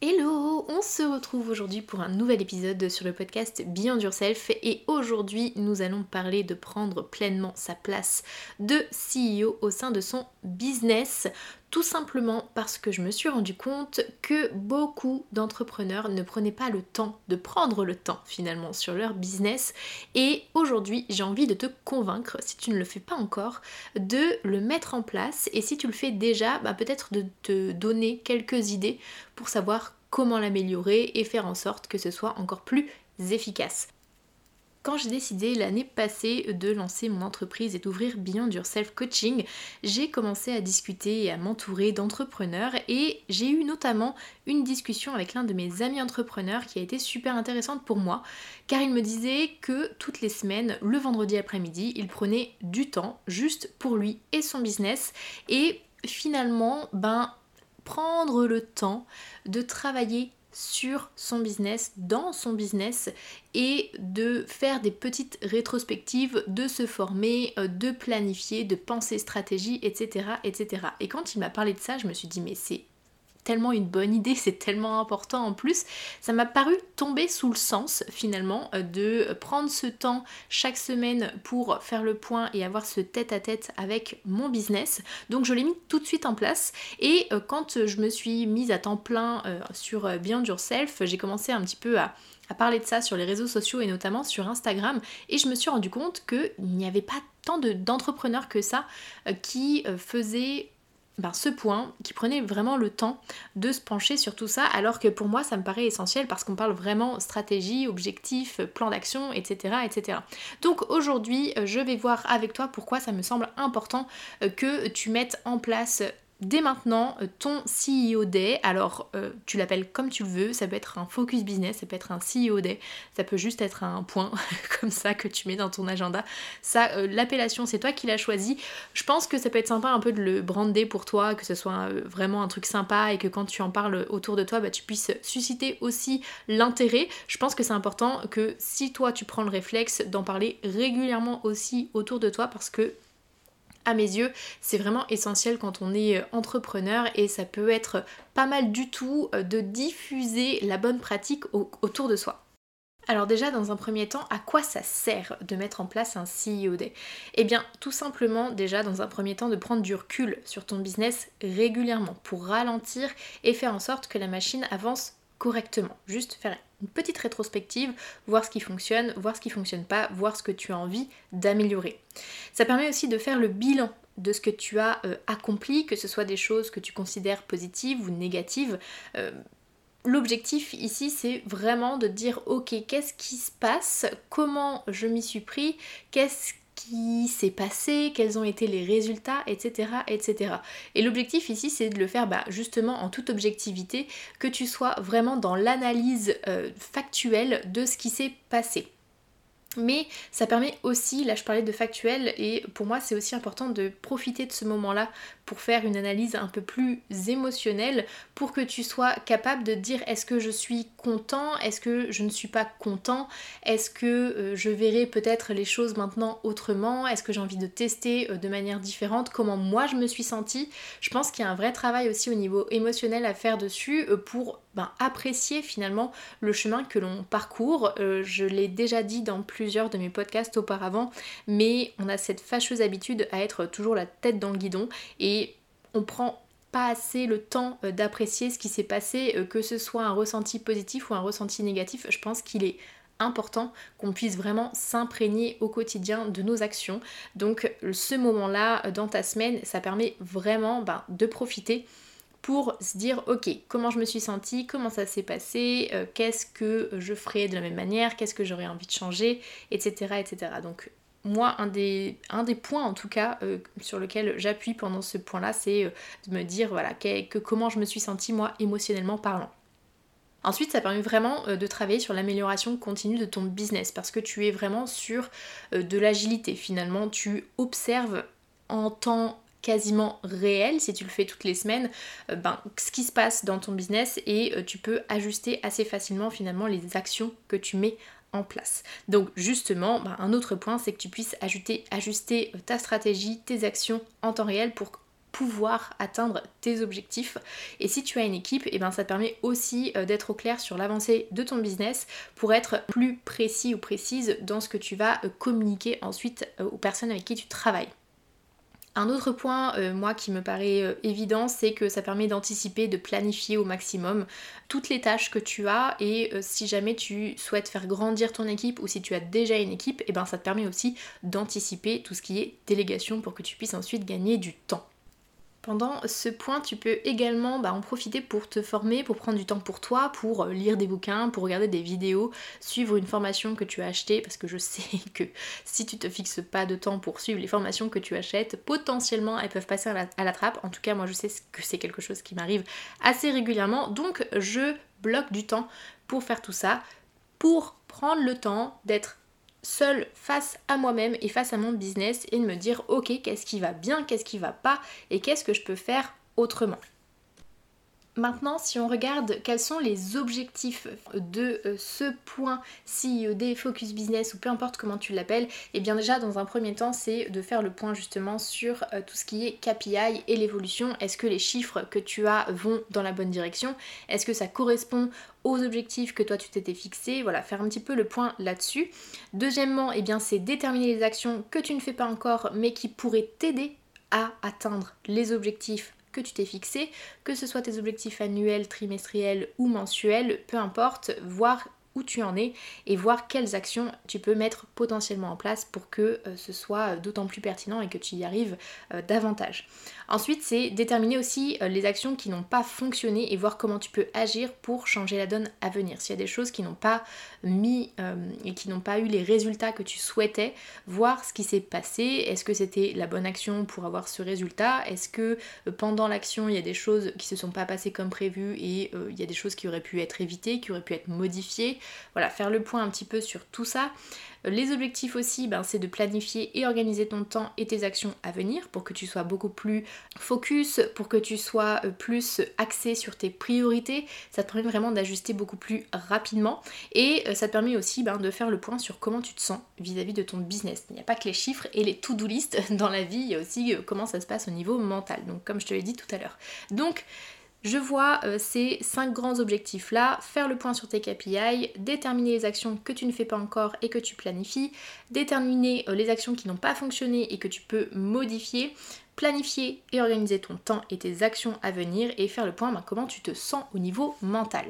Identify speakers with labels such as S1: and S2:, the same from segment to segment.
S1: Hello, on se retrouve aujourd'hui pour un nouvel épisode sur le podcast Beyond Yourself. Et aujourd'hui nous allons parler de prendre pleinement sa place de CEO au sein de son business tout simplement parce que je me suis rendu compte que beaucoup d'entrepreneurs ne prenaient pas le temps de prendre le temps finalement sur leur business et aujourd'hui j'ai envie de te convaincre si tu ne le fais pas encore de le mettre en place et si tu le fais déjà bah, peut-être de te donner quelques idées pour savoir comment l'améliorer et faire en sorte que ce soit encore plus efficace. Quand j'ai décidé l'année passée de lancer mon entreprise et d'ouvrir Beyond Yourself Coaching, j'ai commencé à discuter et à m'entourer d'entrepreneurs et j'ai eu notamment une discussion avec l'un de mes amis entrepreneurs qui a été super intéressante pour moi car il me disait que toutes les semaines, le vendredi après-midi, il prenait du temps juste pour lui et son business et finalement, ben prendre le temps de travailler sur son business, dans son business et de faire des petites rétrospectives, de se former, euh, de planifier, de penser stratégie, etc. etc. Et quand il m'a parlé de ça, je me suis dit mais c'est tellement une bonne idée, c'est tellement important en plus. Ça m'a paru tomber sous le sens finalement euh, de prendre ce temps chaque semaine pour faire le point et avoir ce tête à tête avec mon business. Donc je l'ai mis tout de suite en place et euh, quand je me suis mise à temps plein euh, sur Beyond Yourself, j'ai commencé un petit peu à parler de ça sur les réseaux sociaux et notamment sur Instagram et je me suis rendu compte qu'il n'y avait pas tant d'entrepreneurs que ça qui faisaient ce point, qui prenait vraiment le temps de se pencher sur tout ça, alors que pour moi ça me paraît essentiel parce qu'on parle vraiment stratégie, objectif, plan d'action, etc., etc. Donc aujourd'hui, je vais voir avec toi pourquoi ça me semble important euh, que tu mettes en place dès maintenant euh, ton CEO Day. Alors, euh, tu l'appelles comme tu le veux, ça peut être un focus business, ça peut être un CEO Day, ça peut juste être un point comme ça que tu mets dans ton agenda. Ça, euh, l'appellation, c'est toi qui l'as choisi. Je pense que ça peut être sympa un peu de le brander pour toi, que ce soit vraiment un truc sympa et que quand tu en parles autour de toi, bah, tu puisses susciter aussi l'intérêt. Je pense que c'est important que si toi tu prends le réflexe d'en parler régulièrement aussi autour de toi parce que à mes yeux, c'est vraiment essentiel quand on est euh, entrepreneur et ça peut être pas mal du tout euh, de diffuser la bonne pratique autour de soi. Alors déjà, dans un premier temps, à quoi ça sert de mettre en place un CEO Day? Eh bien, tout simplement, déjà, dans un premier temps, de prendre du recul sur ton business régulièrement pour ralentir et faire en sorte que la machine avance correctement. Juste faire une petite rétrospective, voir ce qui fonctionne, voir ce qui fonctionne pas, voir ce que tu as envie d'améliorer. Ça permet aussi de faire le bilan de ce que tu as euh, accompli, que ce soit des choses que tu considères positives ou négatives. Euh, l'objectif ici, c'est vraiment de dire, ok, qu'est-ce qui se passe, comment je m'y suis pris, qu'est-ce qui s'est passé, quels ont été les résultats, etc. etc. Et l'objectif ici, c'est de le faire bah, justement en toute objectivité, que tu sois vraiment dans l'analyse euh, factuelle de ce qui s'est passé. Mais ça permet aussi, là je parlais de factuel, et pour moi c'est aussi important de profiter de ce moment-là pour faire une analyse un peu plus émotionnelle, pour que tu sois capable de dire est-ce que je suis content, est-ce que je ne suis pas content, est-ce que euh, je verrai peut-être les choses maintenant autrement, est-ce que j'ai envie de tester euh, de manière différente, comment moi je me suis sentie. Je pense qu'il y a un vrai travail aussi au niveau émotionnel à faire dessus euh, pour ben, apprécier finalement le chemin que l'on parcourt. je l'ai déjà dit dans plusieurs de mes podcasts auparavant, mais on a cette fâcheuse habitude à être toujours la tête dans le guidon et on prend pas assez le temps euh, d'apprécier ce qui s'est passé, euh, que ce soit un ressenti positif ou un ressenti négatif. Je pense qu'il est important qu'on puisse vraiment s'imprégner au quotidien de nos actions. Donc ce moment-là euh, dans ta semaine, ça permet vraiment ben, de profiter pour se dire ok comment je me suis sentie, comment ça s'est passé, qu'est-ce que je ferais de la même manière, qu'est-ce que j'aurais envie de changer, etc. etc. Donc moi, un des, points en tout cas euh, sur lequel j'appuie pendant ce point-là, c'est euh, de me dire voilà que, comment je me suis sentie moi émotionnellement parlant. Ensuite, ça permet vraiment de travailler sur l'amélioration continue de ton business parce que tu es vraiment sur de l'agilité. Finalement, tu observes en temps quasiment réel si tu le fais toutes les semaines ben, ce qui se passe dans ton business et tu peux ajuster assez facilement finalement les actions que tu mets en place. Donc justement, ben, un autre point, c'est que tu puisses ajuster ta stratégie, tes actions en temps réel pour pouvoir atteindre tes objectifs. Et si tu as une équipe, eh ben ça te permet aussi euh, d'être au clair sur l'avancée de ton business pour être plus précis ou précise dans ce que tu vas euh, communiquer ensuite euh, aux personnes avec qui tu travailles. Un autre point, euh, moi, qui me paraît euh, évident, c'est que ça permet d'anticiper, de planifier au maximum toutes les tâches que tu as et euh, si jamais tu souhaites faire grandir ton équipe ou si tu as déjà une équipe, et eh ben ça te permet aussi d'anticiper tout ce qui est délégation pour que tu puisses ensuite gagner du temps. Pendant ce point, tu peux également bah, en profiter pour te former, pour prendre du temps pour toi, pour euh, lire des bouquins, pour regarder des vidéos, suivre une formation que tu as achetée, parce que je sais que si tu te fixes pas de temps pour suivre les formations que tu achètes, potentiellement elles peuvent passer à la, trappe. En tout cas, moi je sais que c'est quelque chose qui m'arrive assez régulièrement, donc je bloque du temps pour faire tout ça, pour prendre le temps d'être seule face à moi-même et face à mon business et de me dire ok qu'est-ce qui va bien, qu'est-ce qui va pas et qu'est-ce que je peux faire autrement. Maintenant, si on regarde quels sont les objectifs de euh, ce point CIOD, Focus Business ou peu importe comment tu l'appelles, et eh bien déjà dans un premier temps c'est de faire le point justement sur euh, tout ce qui est KPI et l'évolution. Est-ce que les chiffres que tu as vont dans la bonne direction? Est-ce que ça correspond aux objectifs que toi tu t'étais fixé? Voilà, faire un petit peu le point là-dessus. Deuxièmement, et eh bien c'est déterminer les actions que tu ne fais pas encore mais qui pourraient t'aider à atteindre les objectifs que tu t'es fixé, que ce soit tes objectifs annuels, trimestriels ou mensuels, peu importe, voir où tu en es et voir quelles actions tu peux mettre potentiellement en place pour que euh, ce soit d'autant plus pertinent et que tu y arrives euh, davantage. Ensuite, c'est déterminer aussi euh, les actions qui n'ont pas fonctionné et voir comment tu peux agir pour changer la donne à venir. S'il y a des choses qui n'ont pas mis et qui n'ont pas eu les résultats que tu souhaitais, voir ce qui s'est passé. Est-ce que c'était la bonne action pour avoir ce résultat? Est-ce que pendant l'action, il y a des choses qui se sont pas passées comme prévu et il y a des choses qui auraient pu être évitées, qui auraient pu être modifiées? Voilà, faire le point un petit peu sur tout ça. Euh, les objectifs aussi, ben, c'est de planifier et organiser ton temps et tes actions à venir pour que tu sois beaucoup plus focus, pour que tu sois euh, plus axé sur tes priorités. Ça te permet vraiment d'ajuster beaucoup plus rapidement et euh, ça te permet aussi ben, de faire le point sur comment tu te sens vis-à-vis de ton business. Il n'y a pas que les chiffres et les to-do list dans la vie, il y a aussi comment ça se passe au niveau mental. Donc comme je te l'ai dit tout à l'heure. Donc je vois euh, ces cinq grands objectifs-là, faire le point sur tes KPI, déterminer les actions que tu ne fais pas encore et que tu planifies, déterminer euh, les actions qui n'ont pas fonctionné et que tu peux modifier, planifier et organiser ton temps et tes actions à venir et faire le point ben, comment tu te sens au niveau mental.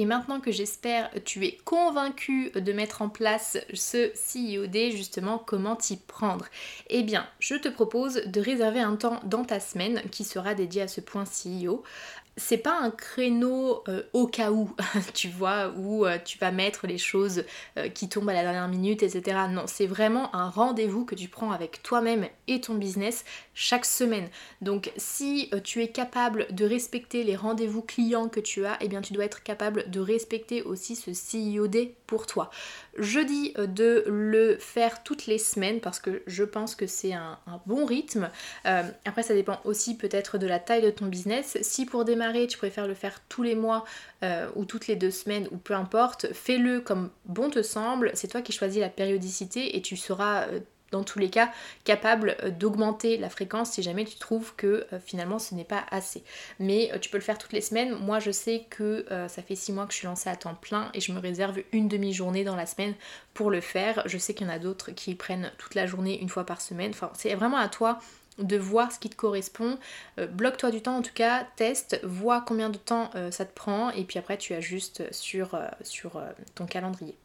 S1: Et maintenant que j'espère tu es convaincu de mettre en place ce CIOD, justement, comment t'y prendre? Eh bien, je te propose de réserver un temps dans ta semaine qui sera dédié à ce point CEO c'est pas un créneau euh, au cas où, tu vois, où euh, tu vas mettre les choses euh, qui tombent à la dernière minute, etc. Non, c'est vraiment un rendez-vous que tu prends avec toi-même et ton business chaque semaine. Donc si tu es capable de respecter les rendez-vous clients que tu as, eh bien tu dois être capable de respecter aussi ce CIOD toi. Je dis de le faire toutes les semaines parce que je pense que c'est un, bon rythme. après ça dépend aussi peut-être de la taille de ton business. Si pour démarrer tu préfères le faire tous les mois euh, ou toutes les deux semaines ou peu importe, fais-le comme bon te semble, c'est toi qui choisis la périodicité et tu seras euh, dans tous les cas capable euh, d'augmenter la fréquence si jamais tu trouves que finalement ce n'est pas assez. Mais tu peux le faire toutes les semaines. Moi je sais que ça fait six mois que je suis lancée à temps plein et je me réserve une demi-journée dans la semaine pour le faire. Je sais qu'il y en a d'autres qui prennent toute la journée une fois par semaine. Enfin c'est vraiment à toi de voir ce qui te correspond. Euh, bloque-toi du temps en tout cas, teste, vois combien de temps euh, ça te prend et puis après tu ajustes euh, sur ton calendrier.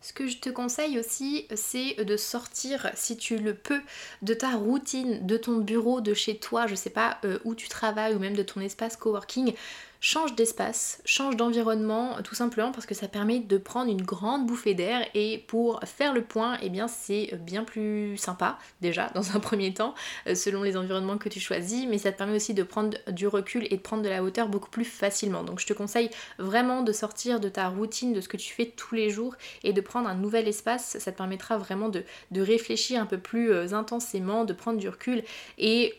S1: Ce que je te conseille aussi, c'est de sortir, si tu le peux, de ta routine, de ton bureau, de chez toi, je sais pas où tu travailles ou même de ton espace coworking. Change d'espace, change d'environnement, tout simplement parce que ça permet de prendre une grande bouffée d'air et pour faire le point, eh bien c'est bien plus sympa déjà dans un premier temps euh, selon les environnements que tu choisis, mais ça te permet aussi de prendre du recul et de prendre de la hauteur beaucoup plus facilement. Donc je te conseille vraiment de sortir de ta routine, de ce que tu fais tous les jours et de prendre un nouvel espace. Ça te permettra vraiment de, de réfléchir un peu plus euh, intensément, de prendre du recul et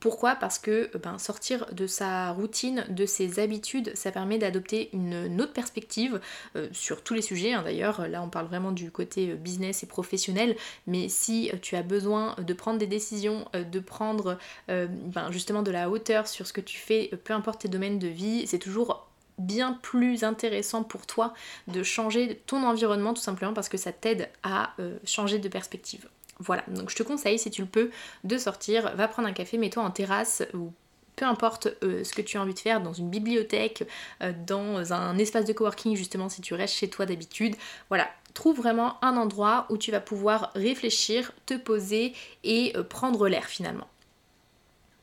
S1: pourquoi? Parce que euh, ben, sortir de sa routine, de ses habitudes, ça permet d'adopter une, autre perspective euh, sur tous les sujets. Hein. D'ailleurs, là on parle vraiment du côté euh, business et professionnel, mais si tu as besoin de prendre des décisions, de prendre ben, justement de la hauteur sur ce que tu fais, peu importe tes domaines de vie, c'est toujours bien plus intéressant pour toi de changer ton environnement tout simplement parce que ça t'aide à changer de perspective. Voilà, donc je te conseille, si tu le peux, de sortir, va prendre un café, mets-toi en terrasse ou peu importe euh, ce que tu as envie de faire, dans une bibliothèque, euh, dans un espace de coworking justement si tu restes chez toi d'habitude. Voilà, trouve vraiment un endroit où tu vas pouvoir réfléchir, te poser et euh, prendre l'air finalement.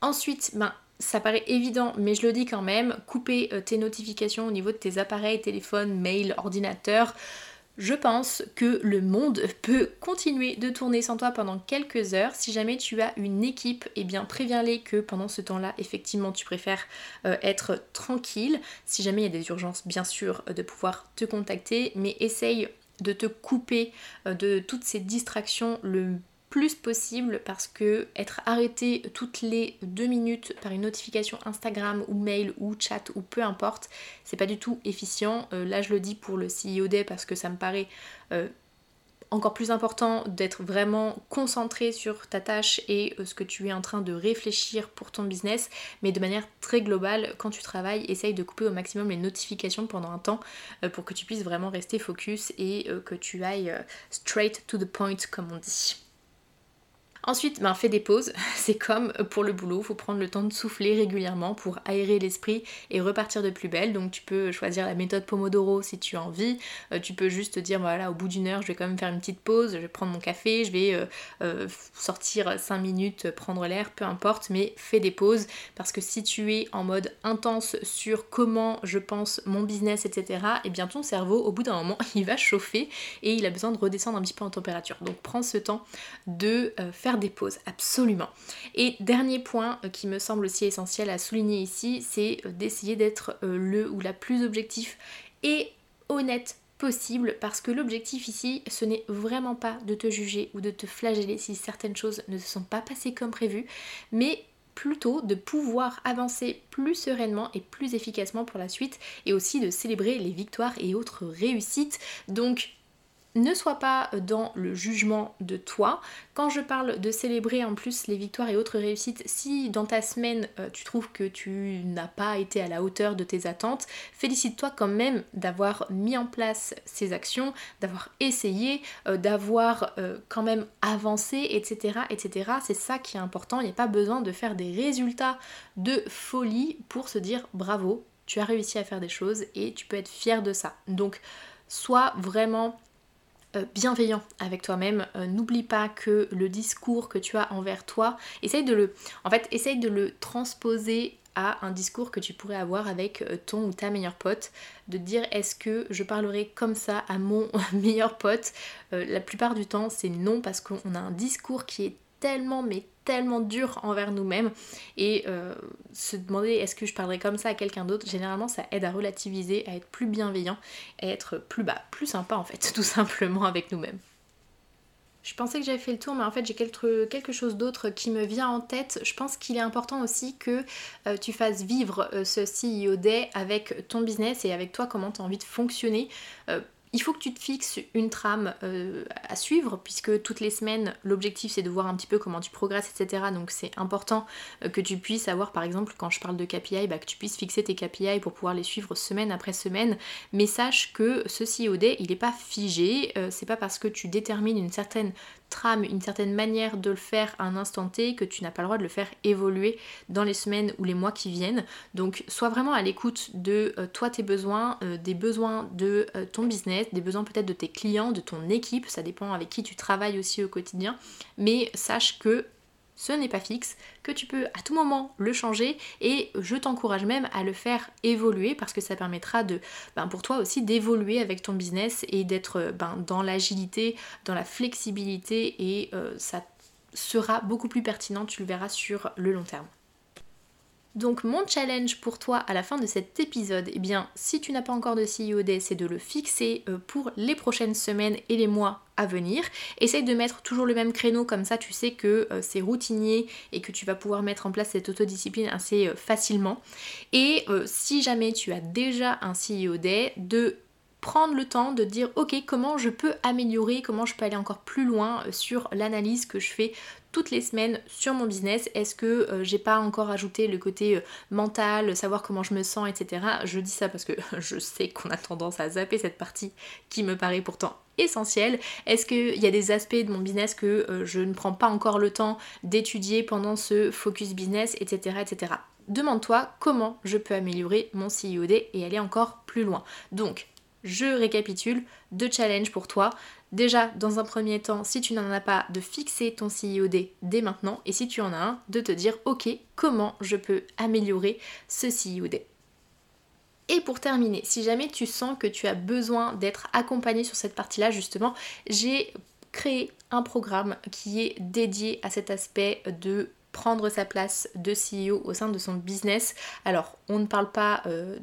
S1: Ensuite, ben, ça paraît évident, mais je le dis quand même, couper tes notifications au niveau de tes appareils, téléphone, mail, ordinateur je pense que le monde peut continuer de tourner sans toi pendant quelques heures. Si jamais tu as une équipe, eh bien préviens-les que pendant ce temps-là, effectivement, tu préfères euh, être tranquille. Si jamais il y a des urgences, bien sûr, euh, de pouvoir te contacter, mais essaye de te couper euh, de toutes ces distractions le plus possible parce que être arrêté toutes les deux minutes par une notification Instagram ou mail ou chat ou peu importe, c'est pas du tout efficient. Euh, là je le dis pour le CEO Day parce que ça me paraît euh, encore plus important d'être vraiment concentré sur ta tâche et euh, ce que tu es en train de réfléchir pour ton business, mais de manière très globale, quand tu travailles, essaye de couper au maximum les notifications pendant un temps pour que tu puisses vraiment rester focus et que tu ailles straight to the point comme on dit. Ensuite, ben, fais des pauses. C'est comme pour le boulot, faut prendre le temps de souffler régulièrement pour aérer l'esprit et repartir de plus belle. Donc tu peux choisir la méthode Pomodoro si tu as envie. Euh, tu peux juste te dire voilà, au bout d'une heure, je vais quand même faire une petite pause, je vais prendre mon café, je vais euh, euh, sortir 5 minutes, prendre l'air, peu importe, mais fais des pauses parce que si tu es en mode intense sur comment je pense mon business, etc., et eh bien ton cerveau, au bout d'un moment, il va chauffer et il a besoin de redescendre un petit peu en température. Donc prends ce temps de faire des pauses, absolument. Et dernier point euh, qui me semble aussi essentiel à souligner ici, c'est euh, d'essayer d'être euh, le ou la plus objectif et honnête possible parce que l'objectif ici ce n'est vraiment pas de te juger ou de te flageller si certaines choses ne se sont pas passées comme prévu mais plutôt de pouvoir avancer plus sereinement et plus efficacement pour la suite et aussi de célébrer les victoires et autres réussites donc ne sois pas dans le jugement de toi. Quand je parle de célébrer en plus les victoires et autres réussites, si dans ta semaine euh, tu trouves que tu n'as pas été à la hauteur de tes attentes, félicite-toi quand même d'avoir mis en place ces actions, d'avoir essayé, euh, d'avoir euh, quand même avancé, etc. etc. C'est ça qui est important. Il n'y a pas besoin de faire des résultats de folie pour se dire bravo, tu as réussi à faire des choses et tu peux être fier de ça. Donc sois vraiment bienveillant avec toi-même. Euh, n'oublie pas que le discours que tu as envers toi, essaye de le, en fait, essaye de le transposer à un discours que tu pourrais avoir avec euh, ton ou ta meilleure pote, de dire est-ce que je parlerai comme ça à mon meilleur pote? La plupart du temps c'est non parce qu'on a un discours qui est tellement mais tellement dur envers nous-mêmes et euh, se demander est-ce que je parlerai comme ça à quelqu'un d'autre, généralement ça aide à relativiser, à être plus bienveillant, à être plus bas, plus sympa en fait, tout simplement avec nous-mêmes. Je pensais que j'avais fait le tour, mais en fait j'ai quelque, quelque chose d'autre qui me vient en tête. Je pense qu'il est important aussi que euh, tu fasses vivre euh, ce CEO Day avec ton business et avec toi, comment tu as envie de fonctionner il faut que tu te fixes une trame euh, à suivre, puisque toutes les semaines, l'objectif c'est de voir un petit peu comment tu progresses, etc. Donc c'est important euh, que tu puisses avoir, par exemple, quand je parle de KPI, bah, que tu puisses fixer tes KPI pour pouvoir les suivre semaine après semaine. Mais sache que ce COD, il n'est pas figé, euh, c'est pas parce que tu détermines une certaine trame, une certaine manière de le faire à un instant T que tu n'as pas le droit de le faire évoluer dans les semaines ou les mois qui viennent. Donc sois vraiment à l'écoute de euh, toi tes besoins, euh, des besoins de euh, ton business, des besoins peut-être de tes clients, de ton équipe, ça dépend avec qui tu travailles aussi au quotidien, mais sache que ce n'est pas fixe, que tu peux à tout moment le changer et je t'encourage même à le faire évoluer parce que ça permettra de, ben, pour toi aussi d'évoluer avec ton business et d'être ben, dans l'agilité, dans la flexibilité et euh, ça sera beaucoup plus pertinent, tu le verras sur le long terme. Donc mon challenge pour toi à la fin de cet épisode, eh bien si tu n'as pas encore de CEO Day, c'est de le fixer euh, pour les prochaines semaines et les mois à venir. Essaye de mettre toujours le même créneau, comme ça tu sais que euh, c'est routinier et que tu vas pouvoir mettre en place cette autodiscipline assez euh, facilement. Et si jamais tu as déjà un CEO Day, de prendre le temps de dire ok comment je peux améliorer, comment je peux aller encore plus loin sur l'analyse que je fais toutes les semaines sur mon business. Est-ce que euh, j'ai pas encore ajouté le côté euh, mental, savoir comment je me sens, etc. Je dis ça parce que je sais qu'on a tendance à zapper cette partie qui me paraît pourtant essentielle. Est-ce qu'il y a des aspects de mon business que je ne prends pas encore le temps d'étudier pendant ce focus business, etc. etc. Demande-toi comment je peux améliorer mon CIOD et aller encore plus loin. Donc, je récapitule, deux challenges pour toi. Déjà, dans un premier temps, si tu n'en as pas, de fixer ton CIOD dès maintenant. Et si tu en as un, de te dire, ok, comment je peux améliorer ce CIOD et pour terminer, si jamais tu sens que tu as besoin d'être accompagné sur cette partie-là, justement, j'ai créé un programme qui est dédié à cet aspect de prendre sa place de CEO au sein de son business. Alors, on ne parle pas euh,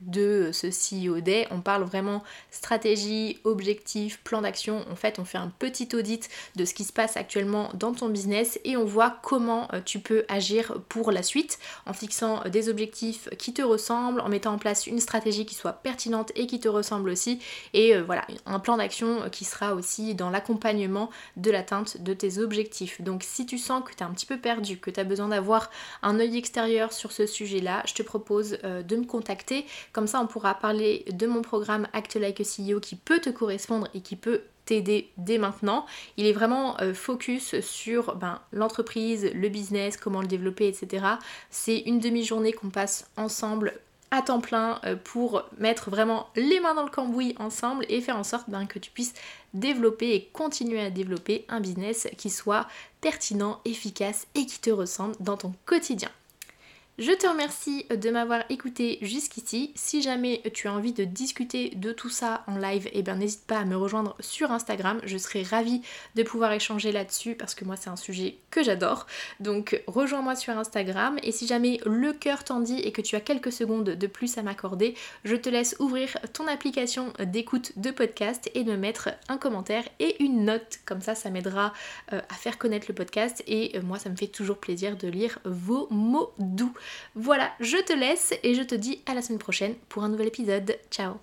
S1: de ce CEO Day. On parle vraiment stratégie, objectif, plan d'action. En fait, on fait un petit audit de ce qui se passe actuellement dans ton business et on voit comment euh, tu peux agir pour la suite en fixant euh, des objectifs qui te ressemblent, en mettant en place une stratégie qui soit pertinente et qui te ressemble aussi. Et euh, voilà, un plan d'action qui sera aussi dans l'accompagnement de l'atteinte de tes objectifs. Donc si tu sens que tu es un petit peu perdu, que tu as besoin d'avoir un œil extérieur sur ce sujet-là, je te propose de me contacter comme ça, on pourra parler de mon programme Act Like a CEO qui peut te correspondre et qui peut t'aider dès maintenant. Il est vraiment euh, focus sur ben, l'entreprise, le business, comment le développer, etc. C'est une demi-journée qu'on passe ensemble à temps plein euh, pour mettre vraiment les mains dans le cambouis ensemble et faire en sorte ben, que tu puisses développer et continuer à développer un business qui soit pertinent, efficace et qui te ressemble dans ton quotidien. Je te remercie de m'avoir écouté jusqu'ici. Si jamais tu as envie de discuter de tout ça en live, eh bien n'hésite pas à me rejoindre sur Instagram. Je serai ravie de pouvoir échanger là-dessus parce que moi c'est un sujet que j'adore. Donc rejoins-moi sur Instagram et si jamais le cœur t'en dit et que tu as quelques secondes de plus à m'accorder, je te laisse ouvrir ton application d'écoute de podcast et de mettre un commentaire et une note. Comme ça, ça m'aidera euh, à faire connaître le podcast et euh, moi ça me fait toujours plaisir de lire vos mots doux. Voilà, je te laisse et je te dis à la semaine prochaine pour un nouvel épisode. Ciao